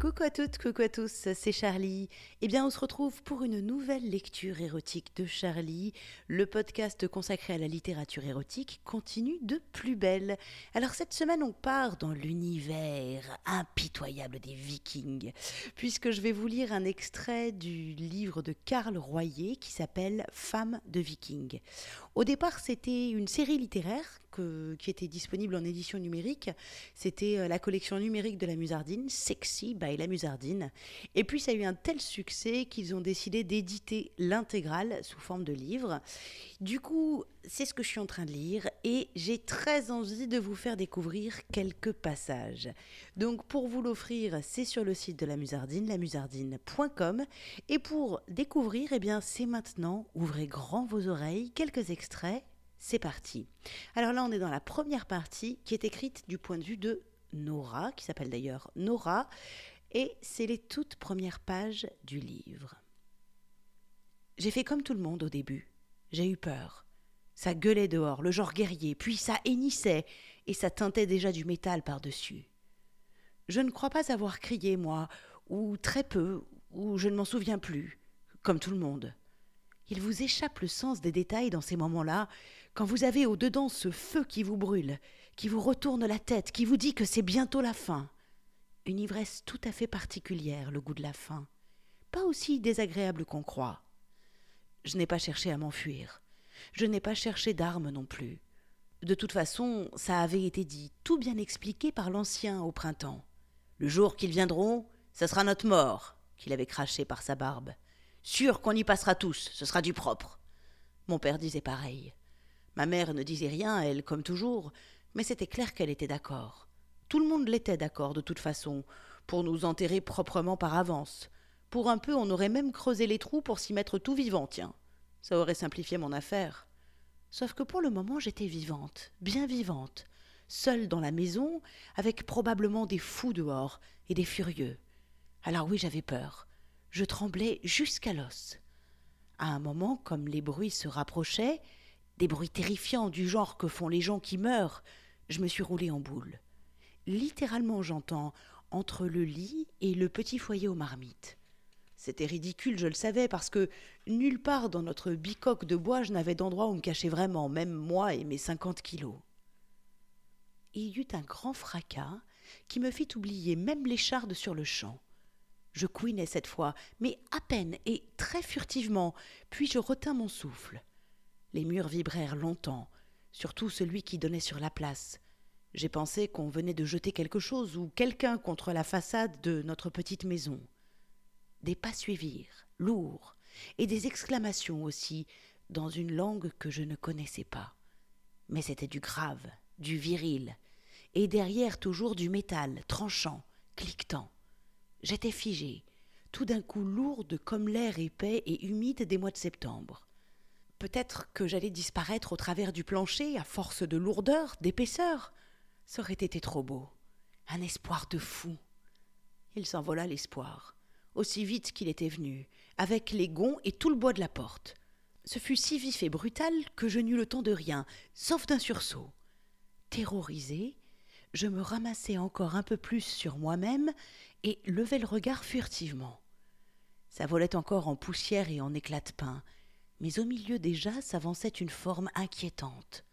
Coucou à toutes, coucou à tous, c'est Charlie. Eh bien, on se retrouve pour une nouvelle lecture érotique de Charlie. Le podcast consacré à la littérature érotique continue de plus belle. Alors, cette semaine, on part dans l'univers impitoyable des Vikings, puisque je vais vous lire un extrait du livre de Karl Royer qui s'appelle Femmes de Vikings. Au départ, c'était une série littéraire qui était disponible en édition numérique. C'était euh, la collection numérique de la Musardine, Sexy by la Musardine. Et puis ça a eu un tel succès qu'ils ont décidé d'éditer l'intégrale sous forme de livre. Du coup, c'est ce que je suis en train de lire et j'ai très envie de vous faire découvrir quelques passages. Donc pour vous l'offrir, c'est sur le site de la Musardine, lamusardine.com. Et pour découvrir, eh bien c'est maintenant, ouvrez grand vos oreilles, quelques extraits c'est parti. Alors là, on est dans la première partie qui est écrite du point de vue de Nora, qui s'appelle d'ailleurs Nora, et c'est les toutes premières pages du livre. J'ai fait comme tout le monde au début. J'ai eu peur. Ça gueulait dehors, le genre guerrier, puis ça hennissait, et ça teintait déjà du métal par-dessus. Je ne crois pas avoir crié, moi, ou très peu, ou je ne m'en souviens plus, comme tout le monde. Il vous échappe le sens des détails dans ces moments-là, quand vous avez au-dedans ce feu qui vous brûle, qui vous retourne la tête, qui vous dit que c'est bientôt la fin. Une ivresse tout à fait particulière, le goût de la fin. Pas aussi désagréable qu'on croit. Je n'ai pas cherché à m'enfuir. Je n'ai pas cherché d'armes non plus. De toute façon, ça avait été dit, tout bien expliqué par l'ancien au printemps. Le jour qu'ils viendront, ce sera notre mort, qu'il avait craché par sa barbe. Sûr qu'on y passera tous, ce sera du propre. Mon père disait pareil. Ma mère ne disait rien, elle, comme toujours, mais c'était clair qu'elle était d'accord. Tout le monde l'était d'accord, de toute façon, pour nous enterrer proprement par avance. Pour un peu, on aurait même creusé les trous pour s'y mettre tout vivant, tiens. Ça aurait simplifié mon affaire. Sauf que pour le moment, j'étais vivante, bien vivante, seule dans la maison, avec probablement des fous dehors et des furieux. Alors oui, j'avais peur. Je tremblais jusqu'à l'os. À un moment, comme les bruits se rapprochaient, des bruits terrifiants du genre que font les gens qui meurent, je me suis roulée en boule. Littéralement, j'entends entre le lit et le petit foyer aux marmites. C'était ridicule, je le savais, parce que nulle part dans notre bicoque de bois je n'avais d'endroit où me cacher vraiment, même moi et mes cinquante kilos. Il y eut un grand fracas qui me fit oublier même l'écharde sur le champ. Je couinai cette fois, mais à peine et très furtivement, puis je retins mon souffle. Les murs vibrèrent longtemps, surtout celui qui donnait sur la place. J'ai pensé qu'on venait de jeter quelque chose ou quelqu'un contre la façade de notre petite maison. Des pas suivirent, lourds, et des exclamations aussi, dans une langue que je ne connaissais pas. Mais c'était du grave, du viril, et derrière toujours du métal, tranchant, cliquetant. J'étais figée, tout d'un coup lourde comme l'air épais et humide des mois de septembre. Peut-être que j'allais disparaître au travers du plancher à force de lourdeur, d'épaisseur. Ça aurait été trop beau. Un espoir de fou. Il s'envola l'espoir, aussi vite qu'il était venu, avec les gonds et tout le bois de la porte. Ce fut si vif et brutal que je n'eus le temps de rien, sauf d'un sursaut. Terrorisé, je me ramassai encore un peu plus sur moi-même et levai le regard furtivement. Ça volait encore en poussière et en éclats de pain, mais au milieu déjà s'avançait une forme inquiétante,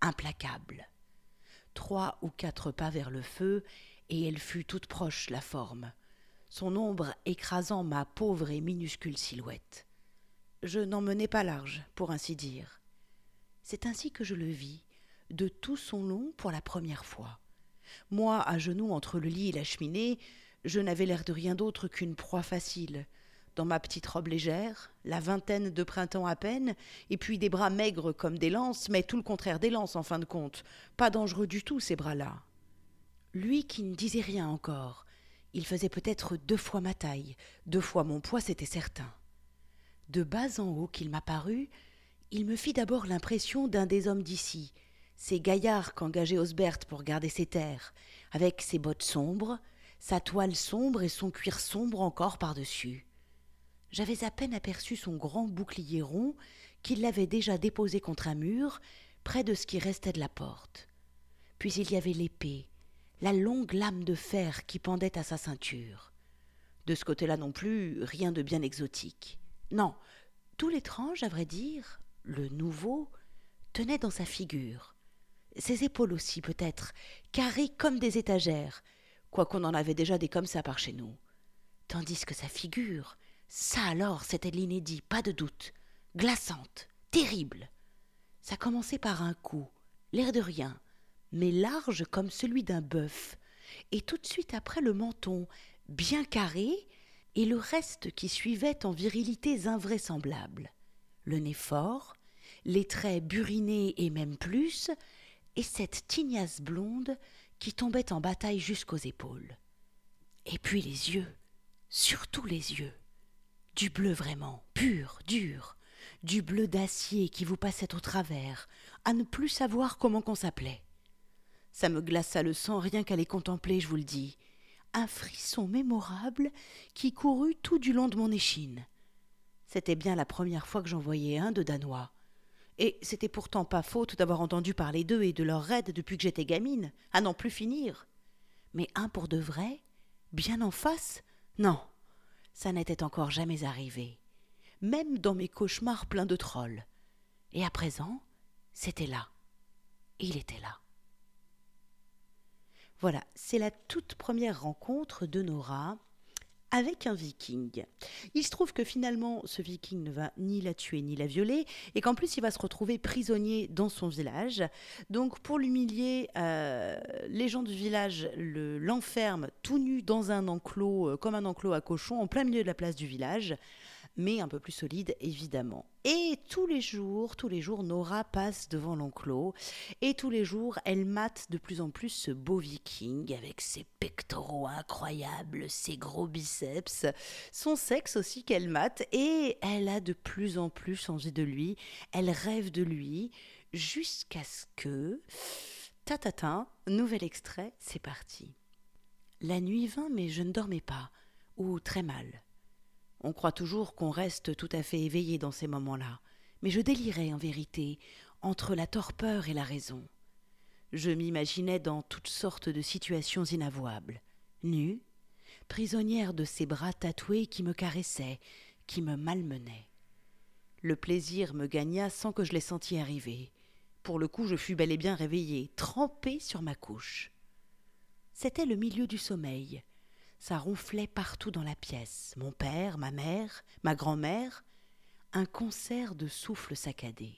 implacable. Trois ou quatre pas vers le feu, et elle fut toute proche, la forme, son ombre écrasant ma pauvre et minuscule silhouette. Je n'en menais pas large, pour ainsi dire. C'est ainsi que je le vis, de tout son long pour la première fois. Moi, à genoux entre le lit et la cheminée, je n'avais l'air de rien d'autre qu'une proie facile. Dans ma petite robe légère, la vingtaine de printemps à peine, et puis des bras maigres comme des lances, mais tout le contraire des lances en fin de compte. Pas dangereux du tout, ces bras-là. Lui qui ne disait rien encore, il faisait peut-être deux fois ma taille, deux fois mon poids, c'était certain. De bas en haut qu'il m'apparut, il me fit d'abord l'impression d'un des hommes d'ici, ces gaillards qu'engageait Osbert pour garder ses terres, avec ses bottes sombres, sa toile sombre et son cuir sombre encore par-dessus. J'avais à peine aperçu son grand bouclier rond qu'il l'avait déjà déposé contre un mur, près de ce qui restait de la porte. Puis il y avait l'épée, la longue lame de fer qui pendait à sa ceinture. De ce côté-là non plus, rien de bien exotique. Non, tout l'étrange, à vrai dire, le nouveau, tenait dans sa figure. Ses épaules aussi, peut-être, carrées comme des étagères, quoiqu'on en avait déjà des comme ça par chez nous. Tandis que sa figure, ça alors, c'était l'inédit, pas de doute, glaçante, terrible. Ça commençait par un coup, l'air de rien, mais large comme celui d'un bœuf, et tout de suite après le menton, bien carré, et le reste qui suivait en virilités invraisemblables. Le nez fort, les traits burinés et même plus, et cette tignasse blonde qui tombait en bataille jusqu'aux épaules. Et puis les yeux, surtout les yeux, du bleu vraiment, pur, dur, du bleu d'acier qui vous passait au travers, à ne plus savoir comment qu'on s'appelait. Ça me glaça le sang rien qu'à les contempler, je vous le dis. Un frisson mémorable qui courut tout du long de mon échine. C'était bien la première fois que j'en voyais un de Danois. Et c'était pourtant pas faute d'avoir entendu parler d'eux et de leurs raids depuis que j'étais gamine, à n'en plus finir. Mais un pour de vrai, bien en face, non, ça n'était encore jamais arrivé, même dans mes cauchemars pleins de trolls. Et à présent, c'était là. Il était là. Voilà, c'est la toute première rencontre de Nora avec un viking. Il se trouve que finalement, ce viking ne va ni la tuer ni la violer, et qu'en plus, il va se retrouver prisonnier dans son village. Donc, pour l'humilier, euh, les gens du village l'enferment tout nu dans un enclos, euh, comme un enclos à cochon, en plein milieu de la place du village mais un peu plus solide évidemment. Et tous les jours, tous les jours, Nora passe devant l'enclos et tous les jours, elle mate de plus en plus ce beau viking avec ses pectoraux incroyables, ses gros biceps, son sexe aussi qu'elle mate et elle a de plus en plus envie de lui, elle rêve de lui jusqu'à ce que... Tatatin, nouvel extrait, c'est parti. La nuit vint mais je ne dormais pas, ou très mal. On croit toujours qu'on reste tout à fait éveillé dans ces moments-là, mais je délirais en vérité entre la torpeur et la raison. Je m'imaginais dans toutes sortes de situations inavouables, nue, prisonnière de ces bras tatoués qui me caressaient, qui me malmenaient. Le plaisir me gagna sans que je les sentisse arriver. Pour le coup, je fus bel et bien réveillée, trempée sur ma couche. C'était le milieu du sommeil, ça ronflait partout dans la pièce. Mon père, ma mère, ma grand-mère, un concert de souffles saccadés.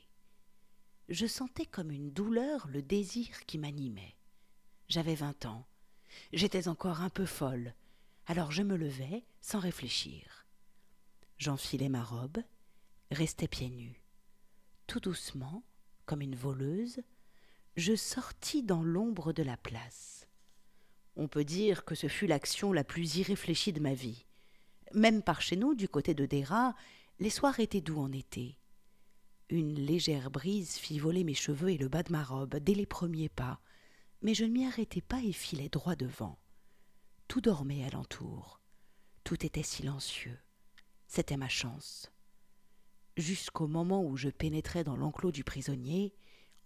Je sentais comme une douleur le désir qui m'animait. J'avais vingt ans. J'étais encore un peu folle. Alors je me levai sans réfléchir. J'enfilai ma robe, restai pieds nus. Tout doucement, comme une voleuse, je sortis dans l'ombre de la place. On peut dire que ce fut l'action la plus irréfléchie de ma vie. Même par chez nous, du côté de Dera, les soirs étaient doux en été. Une légère brise fit voler mes cheveux et le bas de ma robe dès les premiers pas, mais je ne m'y arrêtai pas et filai droit devant. Tout dormait alentour. Tout était silencieux. C'était ma chance. Jusqu'au moment où je pénétrai dans l'enclos du prisonnier,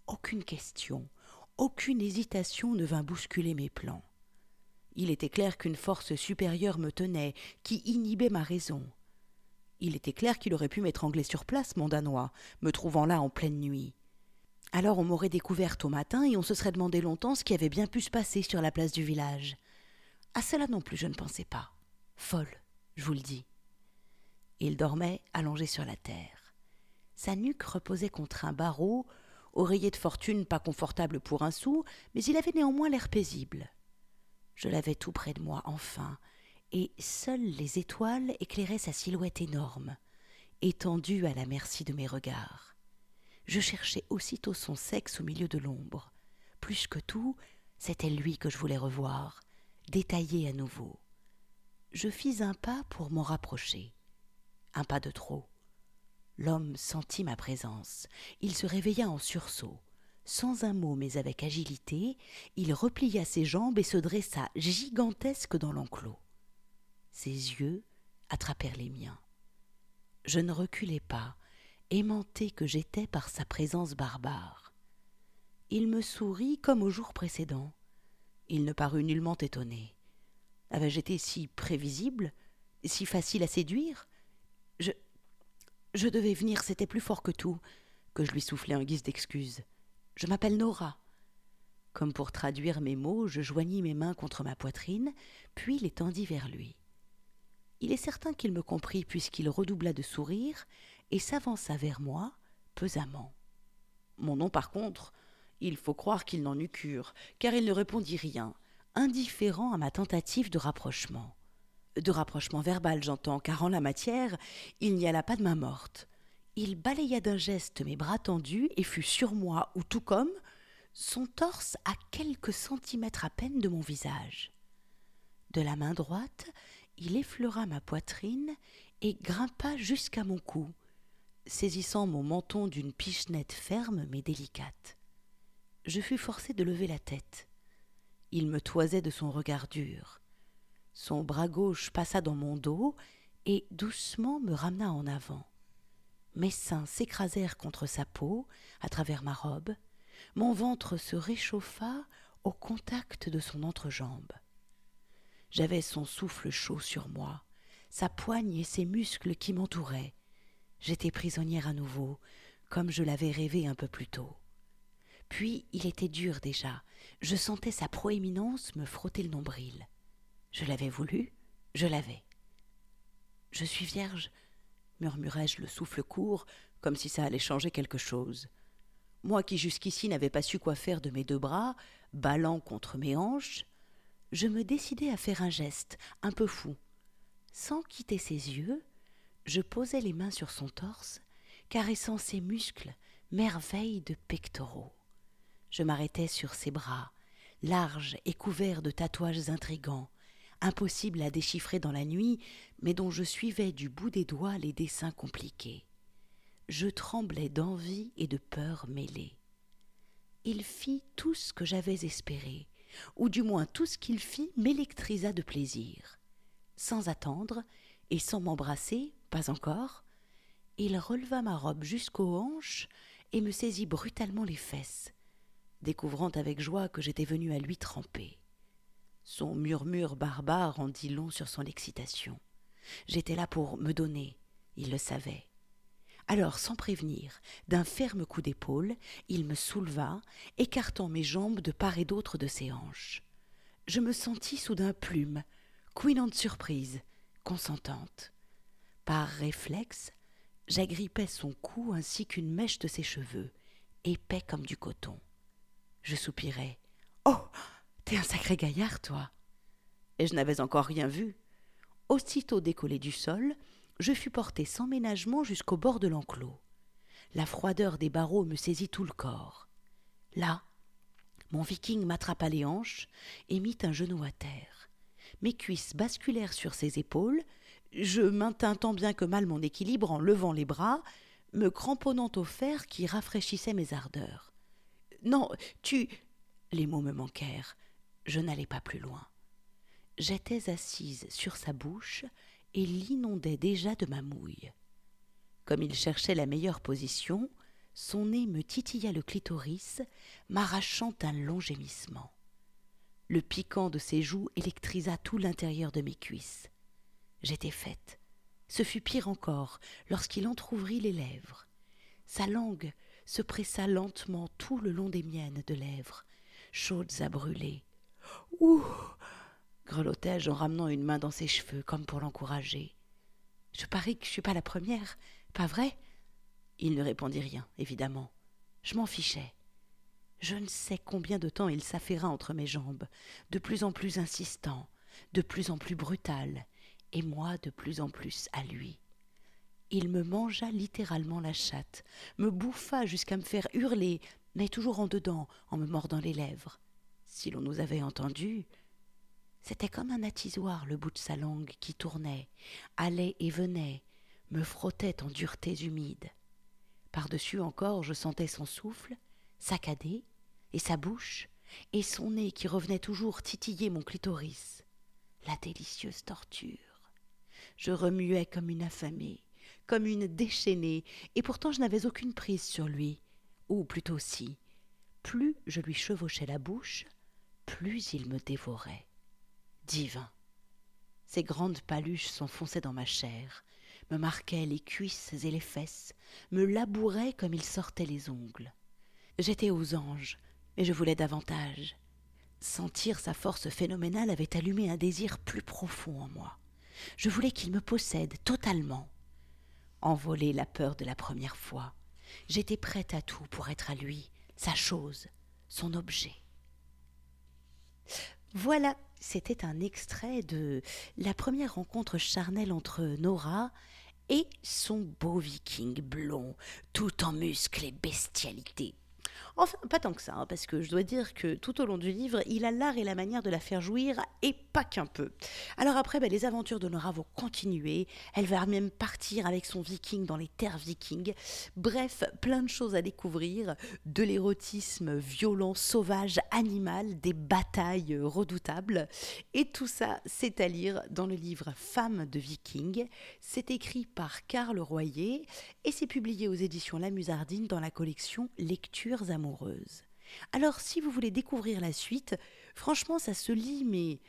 aucune question, aucune hésitation ne vint bousculer mes plans. Il était clair qu'une force supérieure me tenait, qui inhibait ma raison. Il était clair qu'il aurait pu m'étrangler sur place, mon Danois, me trouvant là en pleine nuit. Alors on m'aurait découverte au matin et on se serait demandé longtemps ce qui avait bien pu se passer sur la place du village. À cela non plus je ne pensais pas. Folle, je vous le dis. Il dormait allongé sur la terre. Sa nuque reposait contre un barreau, oreiller de fortune pas confortable pour un sou, mais il avait néanmoins l'air paisible. Je l'avais tout près de moi enfin, et seules les étoiles éclairaient sa silhouette énorme, étendue à la merci de mes regards. Je cherchais aussitôt son sexe au milieu de l'ombre. Plus que tout, c'était lui que je voulais revoir, détaillé à nouveau. Je fis un pas pour m'en rapprocher. Un pas de trop. L'homme sentit ma présence. Il se réveilla en sursaut. Sans un mot mais avec agilité, il replia ses jambes et se dressa gigantesque dans l'enclos. Ses yeux attrapèrent les miens. Je ne reculai pas, aimanté que j'étais par sa présence barbare. Il me sourit comme au jour précédent. Il ne parut nullement étonné. Avais-je été si prévisible si facile à séduire? Je. Je devais venir, c'était plus fort que tout, que je lui soufflai en guise d'excuse. Je m'appelle Nora. Comme pour traduire mes mots, je joignis mes mains contre ma poitrine, puis les tendis vers lui. Il est certain qu'il me comprit puisqu'il redoubla de sourire et s'avança vers moi pesamment. Mon nom, par contre, il faut croire qu'il n'en eut cure, car il ne répondit rien, indifférent à ma tentative de rapprochement. De rapprochement verbal, j'entends, car en la matière, il n'y alla pas de main morte. Il balaya d'un geste mes bras tendus et fut sur moi, ou tout comme, son torse à quelques centimètres à peine de mon visage. De la main droite, il effleura ma poitrine et grimpa jusqu'à mon cou, saisissant mon menton d'une pichenette ferme mais délicate. Je fus forcé de lever la tête. Il me toisait de son regard dur. Son bras gauche passa dans mon dos et doucement me ramena en avant. Mes seins s'écrasèrent contre sa peau, à travers ma robe. Mon ventre se réchauffa au contact de son entrejambe. J'avais son souffle chaud sur moi, sa poigne et ses muscles qui m'entouraient. J'étais prisonnière à nouveau, comme je l'avais rêvé un peu plus tôt. Puis il était dur déjà. Je sentais sa proéminence me frotter le nombril. Je l'avais voulu, je l'avais. Je suis vierge, murmurai-je le souffle court, comme si ça allait changer quelque chose. Moi qui jusqu'ici n'avais pas su quoi faire de mes deux bras, ballant contre mes hanches, je me décidai à faire un geste un peu fou. Sans quitter ses yeux, je posai les mains sur son torse, caressant ses muscles, merveille de pectoraux. Je m'arrêtai sur ses bras, larges et couverts de tatouages intrigants, impossibles à déchiffrer dans la nuit, mais dont je suivais du bout des doigts les dessins compliqués. Je tremblais d'envie et de peur mêlées. Il fit tout ce que j'avais espéré, ou du moins tout ce qu'il fit m'électrisa de plaisir. Sans attendre, et sans m'embrasser, pas encore, il releva ma robe jusqu'aux hanches et me saisit brutalement les fesses, découvrant avec joie que j'étais venu à lui tremper. Son murmure barbare en dit long sur son excitation. J'étais là pour me donner, il le savait. Alors, sans prévenir, d'un ferme coup d'épaule, il me souleva, écartant mes jambes de part et d'autre de ses hanches. Je me sentis soudain plume, couinante surprise, consentante. Par réflexe, j'agrippais son cou ainsi qu'une mèche de ses cheveux, épais comme du coton. Je soupirais. Oh. T'es un sacré gaillard, toi. Et je n'avais encore rien vu. Aussitôt décollé du sol, je fus porté sans ménagement jusqu'au bord de l'enclos. La froideur des barreaux me saisit tout le corps. Là, mon viking m'attrapa les hanches et mit un genou à terre. Mes cuisses basculèrent sur ses épaules, je maintins tant bien que mal mon équilibre en levant les bras, me cramponnant au fer qui rafraîchissait mes ardeurs. Non, tu. Les mots me manquèrent. Je n'allais pas plus loin. J'étais assise sur sa bouche et l'inondais déjà de ma mouille. Comme il cherchait la meilleure position, son nez me titilla le clitoris, m'arrachant un long gémissement. Le piquant de ses joues électrisa tout l'intérieur de mes cuisses. J'étais faite. Ce fut pire encore lorsqu'il entr'ouvrit les lèvres. Sa langue se pressa lentement tout le long des miennes de lèvres, chaudes à brûler. Ouh grelottai-je en ramenant une main dans ses cheveux, comme pour l'encourager. Je parie que je suis pas la première, pas vrai? Il ne répondit rien, évidemment. Je m'en fichais. Je ne sais combien de temps il s'affaira entre mes jambes, de plus en plus insistant, de plus en plus brutal, et moi de plus en plus à lui. Il me mangea littéralement la chatte, me bouffa jusqu'à me faire hurler, mais toujours en dedans, en me mordant les lèvres. Si l'on nous avait entendus, c'était comme un attisoir le bout de sa langue qui tournait, allait et venait, me frottait en duretés humides. Par-dessus encore je sentais son souffle, saccadé, et sa bouche, et son nez qui revenait toujours titiller mon clitoris. La délicieuse torture. Je remuais comme une affamée, comme une déchaînée, et pourtant je n'avais aucune prise sur lui, ou plutôt si. Plus je lui chevauchais la bouche, plus il me dévorait divin. Ses grandes paluches s'enfonçaient dans ma chair, me marquaient les cuisses et les fesses, me labouraient comme il sortait les ongles. J'étais aux anges, mais je voulais davantage. Sentir sa force phénoménale avait allumé un désir plus profond en moi. Je voulais qu'il me possède totalement. Envoler la peur de la première fois, j'étais prête à tout pour être à lui, sa chose, son objet. Voilà, c'était un extrait de la première rencontre charnelle entre Nora et son beau viking blond, tout en muscles et bestialité. Enfin, pas tant que ça, hein, parce que je dois dire que tout au long du livre, il a l'art et la manière de la faire jouir, et pas qu'un peu. Alors après, ben, les aventures de Nora vont continuer, elle va même partir avec son viking dans les terres vikings. Bref, plein de choses à découvrir, de l'érotisme violent, sauvage, animal, des batailles redoutables, et tout ça, c'est à lire dans le livre Femmes de vikings. C'est écrit par Karl Royer, et c'est publié aux éditions La Musardine dans la collection Lectures amoureuses. Alors si vous voulez découvrir la suite, franchement ça se lit mais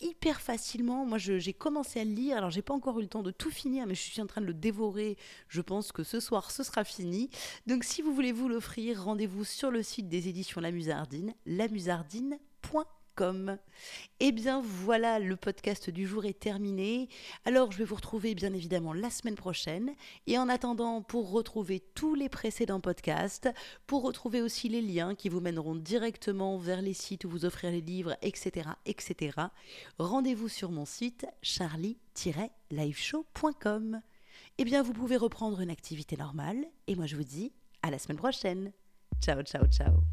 hyper facilement. Moi j'ai commencé à le lire, alors j'ai pas encore eu le temps de tout finir, mais je suis en train de le dévorer. Je pense que ce soir ce sera fini. Donc si vous voulez vous l'offrir, rendez-vous sur le site des éditions La Musardine, lamusardine.com comme. Eh bien voilà, le podcast du jour est terminé. Alors je vais vous retrouver bien évidemment la semaine prochaine. Et en attendant, pour retrouver tous les précédents podcasts, pour retrouver aussi les liens qui vous mèneront directement vers les sites où vous offrir les livres, etc., etc., rendez-vous sur mon site charlie-liveshow.com. Eh bien vous pouvez reprendre une activité normale. Et moi je vous dis à la semaine prochaine. Ciao, ciao, ciao.